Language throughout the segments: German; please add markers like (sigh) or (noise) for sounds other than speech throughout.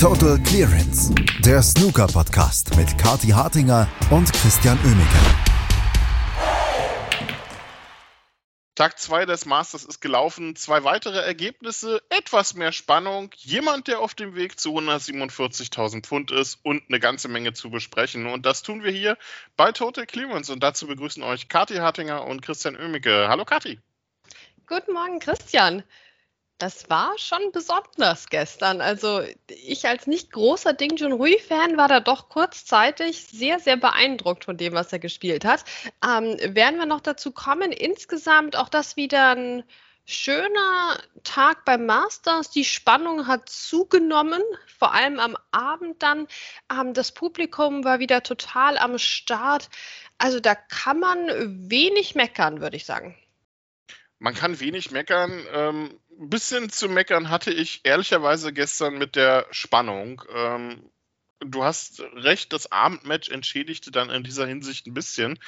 Total Clearance, der Snooker-Podcast mit Kati Hartinger und Christian Oemeke. Tag 2 des Masters ist gelaufen. Zwei weitere Ergebnisse, etwas mehr Spannung, jemand, der auf dem Weg zu 147.000 Pfund ist und eine ganze Menge zu besprechen. Und das tun wir hier bei Total Clearance. Und dazu begrüßen euch Kati Hartinger und Christian Oemeke. Hallo Kati. Guten Morgen, Christian. Das war schon besonders gestern. Also ich als nicht großer Ding Junhui-Fan war da doch kurzzeitig sehr, sehr beeindruckt von dem, was er gespielt hat. Ähm, werden wir noch dazu kommen? Insgesamt auch das wieder ein schöner Tag beim Masters. Die Spannung hat zugenommen, vor allem am Abend dann. Ähm, das Publikum war wieder total am Start. Also da kann man wenig meckern, würde ich sagen. Man kann wenig meckern. Ähm, bisschen zu meckern hatte ich ehrlicherweise gestern mit der Spannung. Ähm, du hast recht, das Abendmatch entschädigte dann in dieser Hinsicht ein bisschen.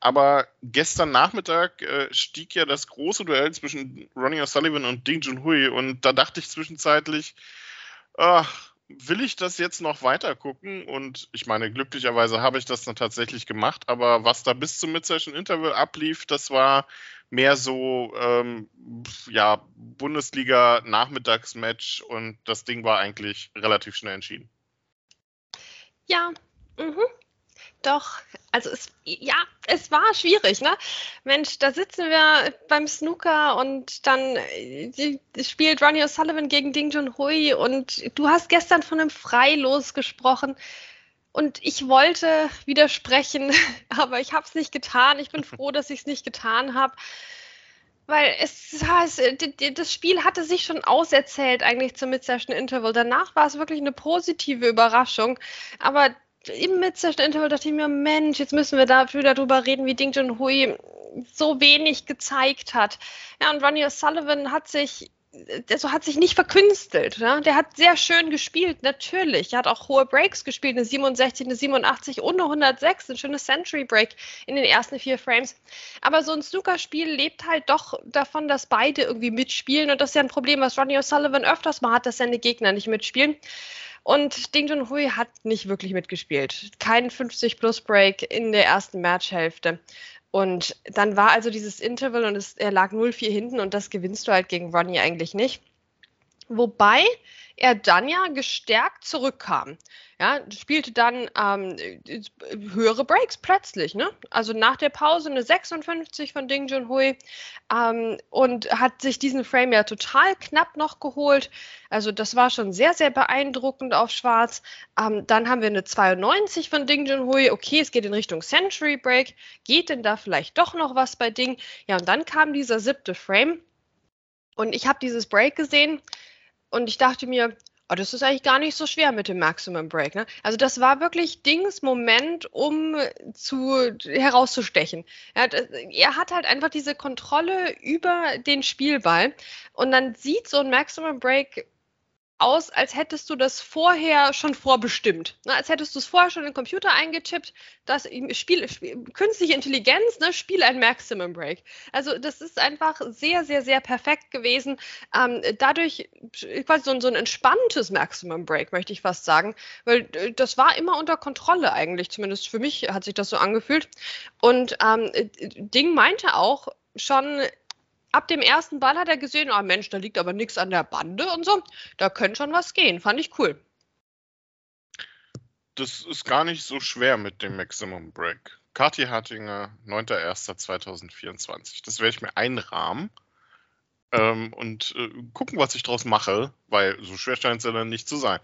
Aber gestern Nachmittag äh, stieg ja das große Duell zwischen Ronnie O'Sullivan und Ding Junhui. Und da dachte ich zwischenzeitlich, ach, will ich das jetzt noch weiter gucken? Und ich meine, glücklicherweise habe ich das dann tatsächlich gemacht. Aber was da bis zum Mid-Session Interval ablief, das war mehr so ähm, ja, Bundesliga-Nachmittagsmatch und das Ding war eigentlich relativ schnell entschieden. Ja, mhm. Doch, also es, ja, es war schwierig, ne? Mensch, da sitzen wir beim Snooker und dann äh, spielt Ronnie O'Sullivan gegen Ding Junhui und du hast gestern von einem Freilos gesprochen. Und ich wollte widersprechen, (laughs) aber ich habe es nicht getan. Ich bin froh, dass ich es nicht getan habe. Weil es, das Spiel hatte sich schon auserzählt eigentlich zum Mid-Session Interval. Danach war es wirklich eine positive Überraschung. Aber im Mid-Session Interval dachte ich mir, Mensch, jetzt müssen wir dafür darüber reden, wie Ding Junhui so wenig gezeigt hat. Ja, und Ronnie O'Sullivan hat sich also hat sich nicht verkünstelt. Ne? Der hat sehr schön gespielt, natürlich. Er hat auch hohe Breaks gespielt, eine 67, eine 87 und eine 106, ein schönes Century Break in den ersten vier Frames. Aber so ein Snookerspiel lebt halt doch davon, dass beide irgendwie mitspielen. Und das ist ja ein Problem, was Ronnie O'Sullivan öfters mal hat, dass seine Gegner nicht mitspielen. Und Ding Junhui hat nicht wirklich mitgespielt. Kein 50-Plus-Break in der ersten Matchhälfte. Und dann war also dieses Interval und es, er lag 0-4 hinten und das gewinnst du halt gegen Ronnie eigentlich nicht. Wobei er dann ja gestärkt zurückkam. Ja, spielte dann ähm, höhere Breaks plötzlich, ne? Also nach der Pause eine 56 von Ding Junhui ähm, und hat sich diesen Frame ja total knapp noch geholt. Also das war schon sehr, sehr beeindruckend auf Schwarz. Ähm, dann haben wir eine 92 von Ding Junhui. Okay, es geht in Richtung Century Break. Geht denn da vielleicht doch noch was bei Ding? Ja, und dann kam dieser siebte Frame. Und ich habe dieses Break gesehen und ich dachte mir, oh, das ist eigentlich gar nicht so schwer mit dem Maximum Break. Ne? Also das war wirklich Dings Moment, um zu herauszustechen. Er hat, er hat halt einfach diese Kontrolle über den Spielball und dann sieht so ein Maximum Break aus, als hättest du das vorher schon vorbestimmt. Ne? Als hättest du es vorher schon in den Computer eingetippt, das Spiel, Spiel, künstliche Intelligenz, ne, spiel ein Maximum Break. Also das ist einfach sehr, sehr, sehr perfekt gewesen. Ähm, dadurch quasi so, so, ein entspanntes Maximum Break, möchte ich fast sagen, weil äh, das war immer unter Kontrolle eigentlich, zumindest für mich hat sich das so angefühlt. Und ähm, Ding meinte auch, schon ab dem ersten Ball hat er gesehen, oh Mensch, da liegt aber nichts an der Bande und so. Da könnte schon was gehen. Fand ich cool. Das ist gar nicht so schwer mit dem Maximum Break. Kati Hartinger, 9.01.2024. Das werde ich mir einrahmen ähm, und äh, gucken, was ich daraus mache, weil so schwer scheint es ja dann nicht zu sein.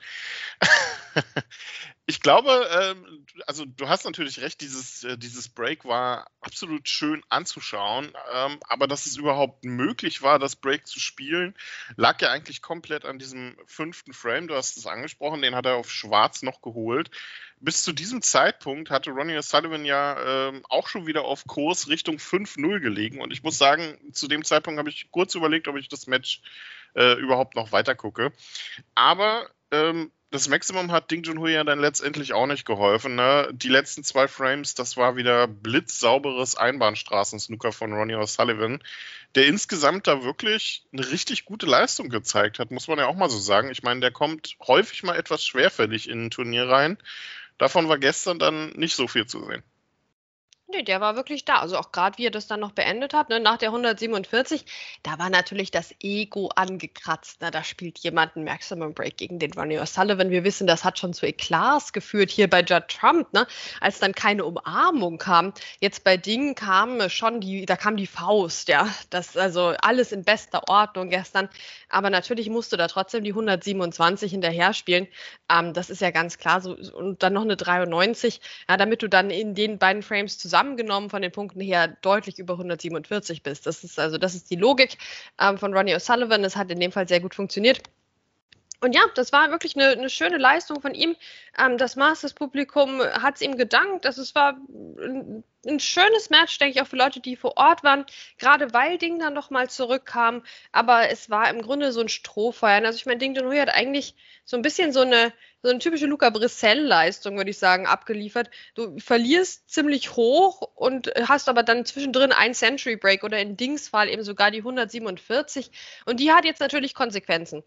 (laughs) (laughs) ich glaube, ähm, also du hast natürlich recht, dieses, äh, dieses Break war absolut schön anzuschauen, ähm, aber dass es überhaupt möglich war, das Break zu spielen, lag ja eigentlich komplett an diesem fünften Frame. Du hast es angesprochen, den hat er auf Schwarz noch geholt bis zu diesem Zeitpunkt hatte Ronnie O'Sullivan ja ähm, auch schon wieder auf Kurs Richtung 5-0 gelegen. Und ich muss sagen, zu dem Zeitpunkt habe ich kurz überlegt, ob ich das Match äh, überhaupt noch weiter gucke. Aber ähm, das Maximum hat Ding Junhui ja dann letztendlich auch nicht geholfen. Ne? Die letzten zwei Frames, das war wieder blitzsauberes Einbahnstraßen-Snooker von Ronnie O'Sullivan, der insgesamt da wirklich eine richtig gute Leistung gezeigt hat, muss man ja auch mal so sagen. Ich meine, der kommt häufig mal etwas schwerfällig in ein Turnier rein. Davon war gestern dann nicht so viel zu sehen. Nee, der war wirklich da. Also auch gerade wie er das dann noch beendet hat, ne, nach der 147, da war natürlich das Ego angekratzt. Ne? Da spielt jemand ein Maximum Break gegen den Ronnie O'Sullivan. Wir wissen, das hat schon zu Eklats geführt hier bei Judd Trump, ne? als dann keine Umarmung kam. Jetzt bei Dingen kam schon die, da kam die Faust, ja. Das also alles in bester Ordnung gestern. Aber natürlich musst du da trotzdem die 127 hinterher spielen. Ähm, das ist ja ganz klar. So, und dann noch eine 93, ja, damit du dann in den beiden Frames zusammen zusammengenommen von den Punkten her deutlich über 147 bist. Das ist also, das ist die Logik ähm, von Ronnie O'Sullivan. Das hat in dem Fall sehr gut funktioniert. Und ja, das war wirklich eine, eine schöne Leistung von ihm. Ähm, das Masters-Publikum hat es ihm gedankt. Also es war ein, ein, schönes Match, denke ich, auch für Leute, die vor Ort waren. Gerade weil Ding dann nochmal zurückkam. Aber es war im Grunde so ein Strohfeuern. Also ich meine, Ding Junhui hat eigentlich so ein bisschen so eine, so eine typische Luca Brissell-Leistung, würde ich sagen, abgeliefert. Du verlierst ziemlich hoch und hast aber dann zwischendrin ein Century Break oder in Dings Fall eben sogar die 147. Und die hat jetzt natürlich Konsequenzen.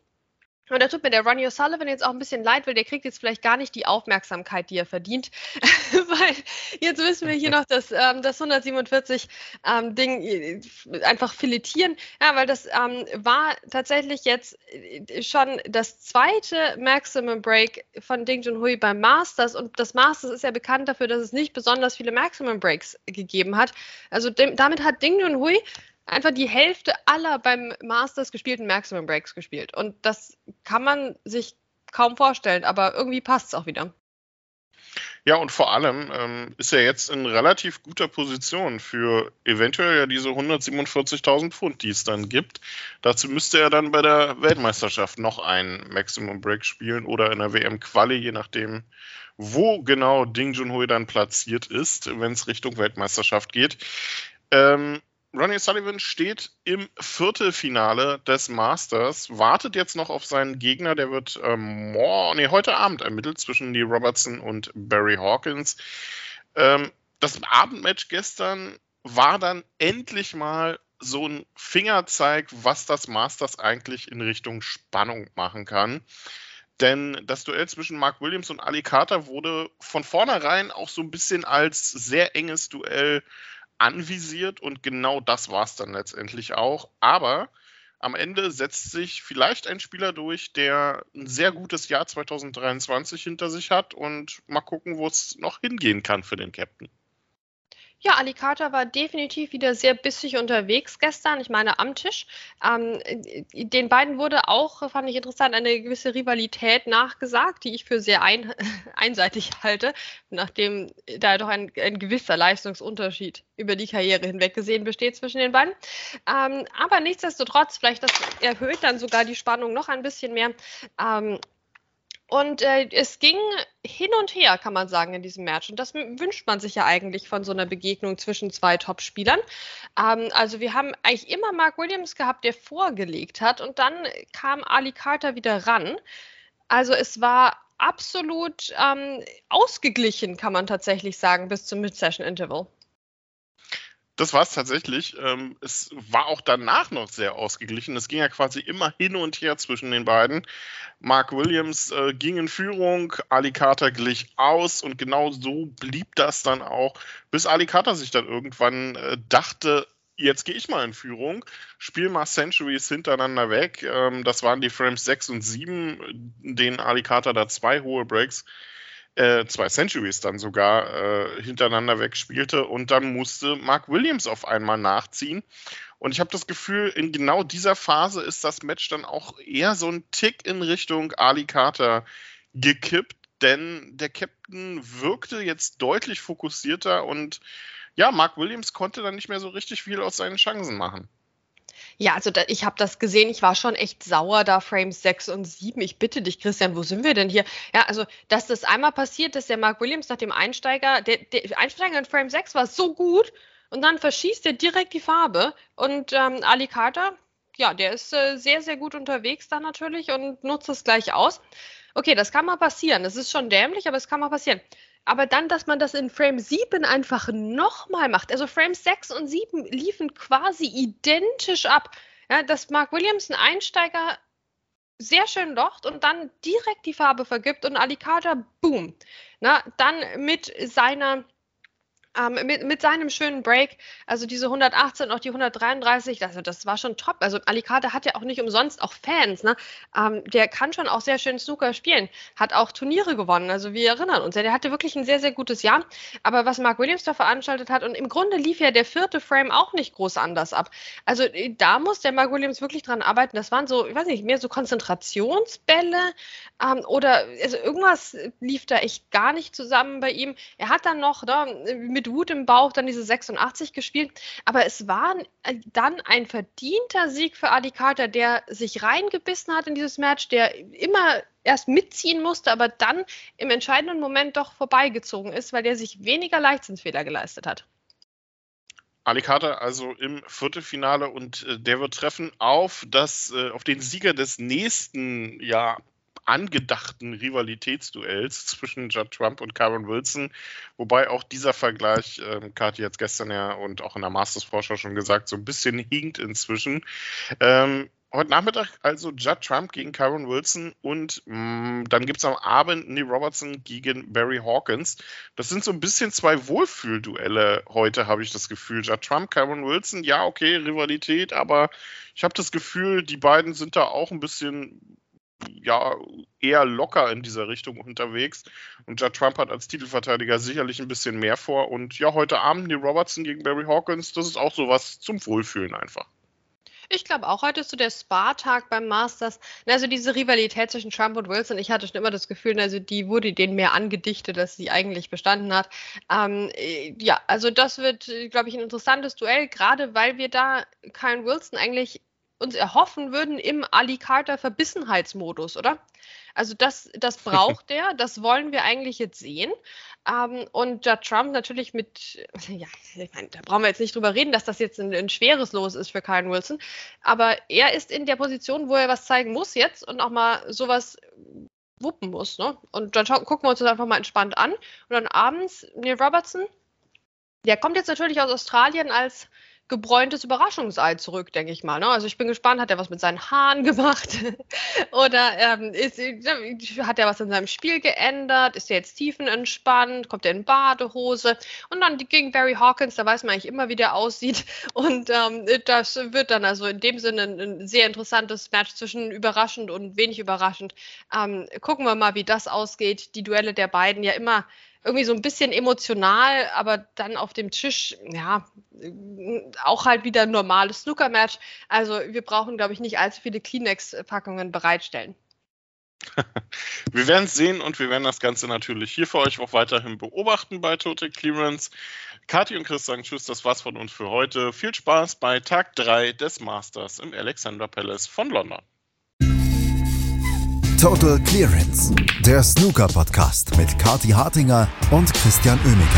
Und da tut mir der Ronnie O'Sullivan jetzt auch ein bisschen leid, weil der kriegt jetzt vielleicht gar nicht die Aufmerksamkeit, die er verdient. (laughs) weil jetzt müssen wir hier noch das, ähm, das 147 ähm, äh, einfach filetieren. Ja, weil das ähm, war tatsächlich jetzt äh, schon das zweite Maximum Break von Ding Junhui beim Masters. Und das Masters ist ja bekannt dafür, dass es nicht besonders viele Maximum Breaks gegeben hat. Also dem, damit hat Ding Junhui einfach die Hälfte aller beim Masters gespielten Maximum Breaks gespielt. Und das kann man sich kaum vorstellen, aber irgendwie passt es auch wieder. Ja, und vor allem ähm, ist er jetzt in relativ guter Position für eventuell ja diese 147.000 Pfund, die es dann gibt. Dazu müsste er dann bei der Weltmeisterschaft noch einen Maximum Break spielen oder in der WM-Quali, je nachdem, wo genau Ding Junhui dann platziert ist, wenn es Richtung Weltmeisterschaft geht. Ähm, Ronnie Sullivan steht im Viertelfinale des Masters, wartet jetzt noch auf seinen Gegner, der wird ähm, nee, heute Abend ermittelt zwischen Lee Robertson und Barry Hawkins. Ähm, das Abendmatch gestern war dann endlich mal so ein Fingerzeig, was das Masters eigentlich in Richtung Spannung machen kann. Denn das Duell zwischen Mark Williams und Ali Carter wurde von vornherein auch so ein bisschen als sehr enges Duell anvisiert und genau das war es dann letztendlich auch. Aber am Ende setzt sich vielleicht ein Spieler durch, der ein sehr gutes Jahr 2023 hinter sich hat und mal gucken, wo es noch hingehen kann für den Captain. Ja, Alicata war definitiv wieder sehr bissig unterwegs gestern. Ich meine, am Tisch. Ähm, den beiden wurde auch, fand ich interessant, eine gewisse Rivalität nachgesagt, die ich für sehr ein, (laughs) einseitig halte, nachdem da doch ein, ein, gewisser Leistungsunterschied über die Karriere hinweg gesehen besteht zwischen den beiden. Ähm, aber nichtsdestotrotz, vielleicht das erhöht dann sogar die Spannung noch ein bisschen mehr. Ähm, und äh, es ging hin und her, kann man sagen, in diesem Match. Und das wünscht man sich ja eigentlich von so einer Begegnung zwischen zwei Top-Spielern. Ähm, also wir haben eigentlich immer Mark Williams gehabt, der vorgelegt hat. Und dann kam Ali Carter wieder ran. Also es war absolut ähm, ausgeglichen, kann man tatsächlich sagen, bis zum Mid-Session-Interval das war es tatsächlich. Ähm, es war auch danach noch sehr ausgeglichen. Es ging ja quasi immer hin und her zwischen den beiden. Mark Williams äh, ging in Führung, Ali Carter glich aus und genau so blieb das dann auch, bis Ali Carter sich dann irgendwann äh, dachte, jetzt gehe ich mal in Führung, spiel mal Centuries hintereinander weg. Ähm, das waren die Frames 6 und 7, in denen Ali Carter da zwei hohe Breaks äh, zwei Centuries dann sogar äh, hintereinander wegspielte und dann musste Mark Williams auf einmal nachziehen. Und ich habe das Gefühl, in genau dieser Phase ist das Match dann auch eher so ein Tick in Richtung Ali Carter gekippt, denn der Captain wirkte jetzt deutlich fokussierter und ja, Mark Williams konnte dann nicht mehr so richtig viel aus seinen Chancen machen. Ja, also da, ich habe das gesehen, ich war schon echt sauer da, Frames 6 und 7. Ich bitte dich, Christian, wo sind wir denn hier? Ja, also, dass das einmal passiert, dass der Mark Williams nach dem Einsteiger, der, der Einsteiger in Frame 6 war so gut und dann verschießt er direkt die Farbe und ähm, Ali Carter, ja, der ist äh, sehr, sehr gut unterwegs da natürlich und nutzt es gleich aus. Okay, das kann mal passieren. Das ist schon dämlich, aber es kann mal passieren. Aber dann, dass man das in Frame 7 einfach nochmal macht. Also Frame 6 und 7 liefen quasi identisch ab. Ja, dass Mark Williams einen Einsteiger sehr schön locht und dann direkt die Farbe vergibt und Alicata, boom. Na, dann mit seiner ähm, mit, mit seinem schönen Break, also diese 118, auch die 133, also das war schon top. Also Alicante hat ja auch nicht umsonst auch Fans, ne? Ähm, der kann schon auch sehr schön Snooker spielen, hat auch Turniere gewonnen, also wir erinnern uns ja, der hatte wirklich ein sehr, sehr gutes Jahr. Aber was Mark Williams da veranstaltet hat, und im Grunde lief ja der vierte Frame auch nicht groß anders ab. Also äh, da muss der Mark Williams wirklich dran arbeiten. Das waren so, ich weiß nicht, mehr so Konzentrationsbälle ähm, oder also irgendwas lief da echt gar nicht zusammen bei ihm. Er hat dann noch ne, mit Wut im Bauch dann diese 86 gespielt. Aber es war äh, dann ein verdienter Sieg für Adi Carter, der sich reingebissen hat in dieses Match, der immer erst mitziehen musste, aber dann im entscheidenden Moment doch vorbeigezogen ist, weil der sich weniger Leichtsinnsfehler geleistet hat. Ali Carter also im Viertelfinale und äh, der wird treffen auf das, äh, auf den Sieger des nächsten ja, angedachten Rivalitätsduells zwischen Judd Trump und Karen Wilson. Wobei auch dieser Vergleich, ähm, Kathi hat es gestern ja und auch in der Masters-Vorschau schon gesagt, so ein bisschen hinkt inzwischen. Ähm, heute Nachmittag also Judd Trump gegen Karen Wilson und mh, mm, dann gibt es am Abend Neil Robertson gegen Barry Hawkins. Das sind so ein bisschen zwei Wohlfühlduelle heute, habe ich das Gefühl. Judd Trump, Karen Wilson, ja, okay, Rivalität, aber ich habe das Gefühl, die beiden sind da auch ein bisschen ja eher locker in dieser Richtung unterwegs. Und Judd Trump hat als Titelverteidiger sicherlich ein bisschen mehr vor. Und ja, heute Abend die Robertson gegen Barry Hawkins, das ist auch sowas zum Wohlfühlen einfach. Ich glaube auch, heute ist so der Spa-Tag beim Masters. Also diese Rivalität zwischen Trump und Wilson, ich hatte schon immer das Gefühl, also die wurde denen mehr angedichtet, dass sie eigentlich bestanden hat. Ähm, äh, ja, also das wird, glaube ich, ein interessantes Duell, gerade weil wir da Kyle Wilson eigentlich uns erhoffen würden im Ali Carter Verbissenheitsmodus, oder? Also das, das (laughs) braucht er, das wollen wir eigentlich jetzt sehen. Ähm, und Judd Trump natürlich mit, (laughs) ja, ich meine, da brauchen wir jetzt nicht drüber reden, dass das jetzt ein, ein schweres Los ist für Kyle Wilson. Aber er ist in der Position, wo er was zeigen muss jetzt und auch mal sowas wuppen muss. Ne? Und dann gucken wir uns das einfach mal entspannt an. Und dann abends Neil Robertson, der kommt jetzt natürlich aus Australien als gebräuntes Überraschungsei zurück, denke ich mal. Ne? Also ich bin gespannt, hat er was mit seinen Haaren gemacht? (laughs) Oder ähm, ist, hat er was in seinem Spiel geändert? Ist er jetzt tiefenentspannt? Kommt er in Badehose? Und dann gegen Barry Hawkins, da weiß man eigentlich immer, wie der aussieht. (laughs) Und ähm, das wird dann also in dem Sinne ein, sehr interessantes Match zwischen überraschend und wenig überraschend. Ähm, gucken wir mal, wie das ausgeht. Die Duelle der beiden ja immer irgendwie so ein bisschen emotional, aber dann auf dem Tisch, ja, auch halt wieder ein normales Snooker-Match. Also wir brauchen, glaube ich, nicht allzu viele Kleenex-Packungen bereitstellen. (laughs) wir werden es sehen und wir werden das Ganze natürlich hier für euch auch weiterhin beobachten bei Total Clearance. Kathi und Chris sagen Tschüss, das war's von uns für heute. Viel Spaß bei Tag 3 des Masters im Alexander Palace von London. Total Clearance, der Snooker-Podcast mit Kati Hartinger und Christian Oemeke.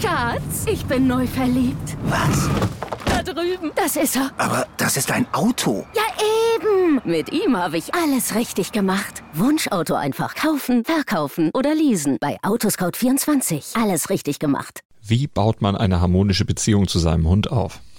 Schatz, ich bin neu verliebt. Was? Da drüben. Das ist er. Aber das ist ein Auto. Ja, eben. Mit ihm habe ich alles richtig gemacht. Wunschauto einfach kaufen, verkaufen oder leasen. Bei Autoscout24. Alles richtig gemacht. Wie baut man eine harmonische Beziehung zu seinem Hund auf?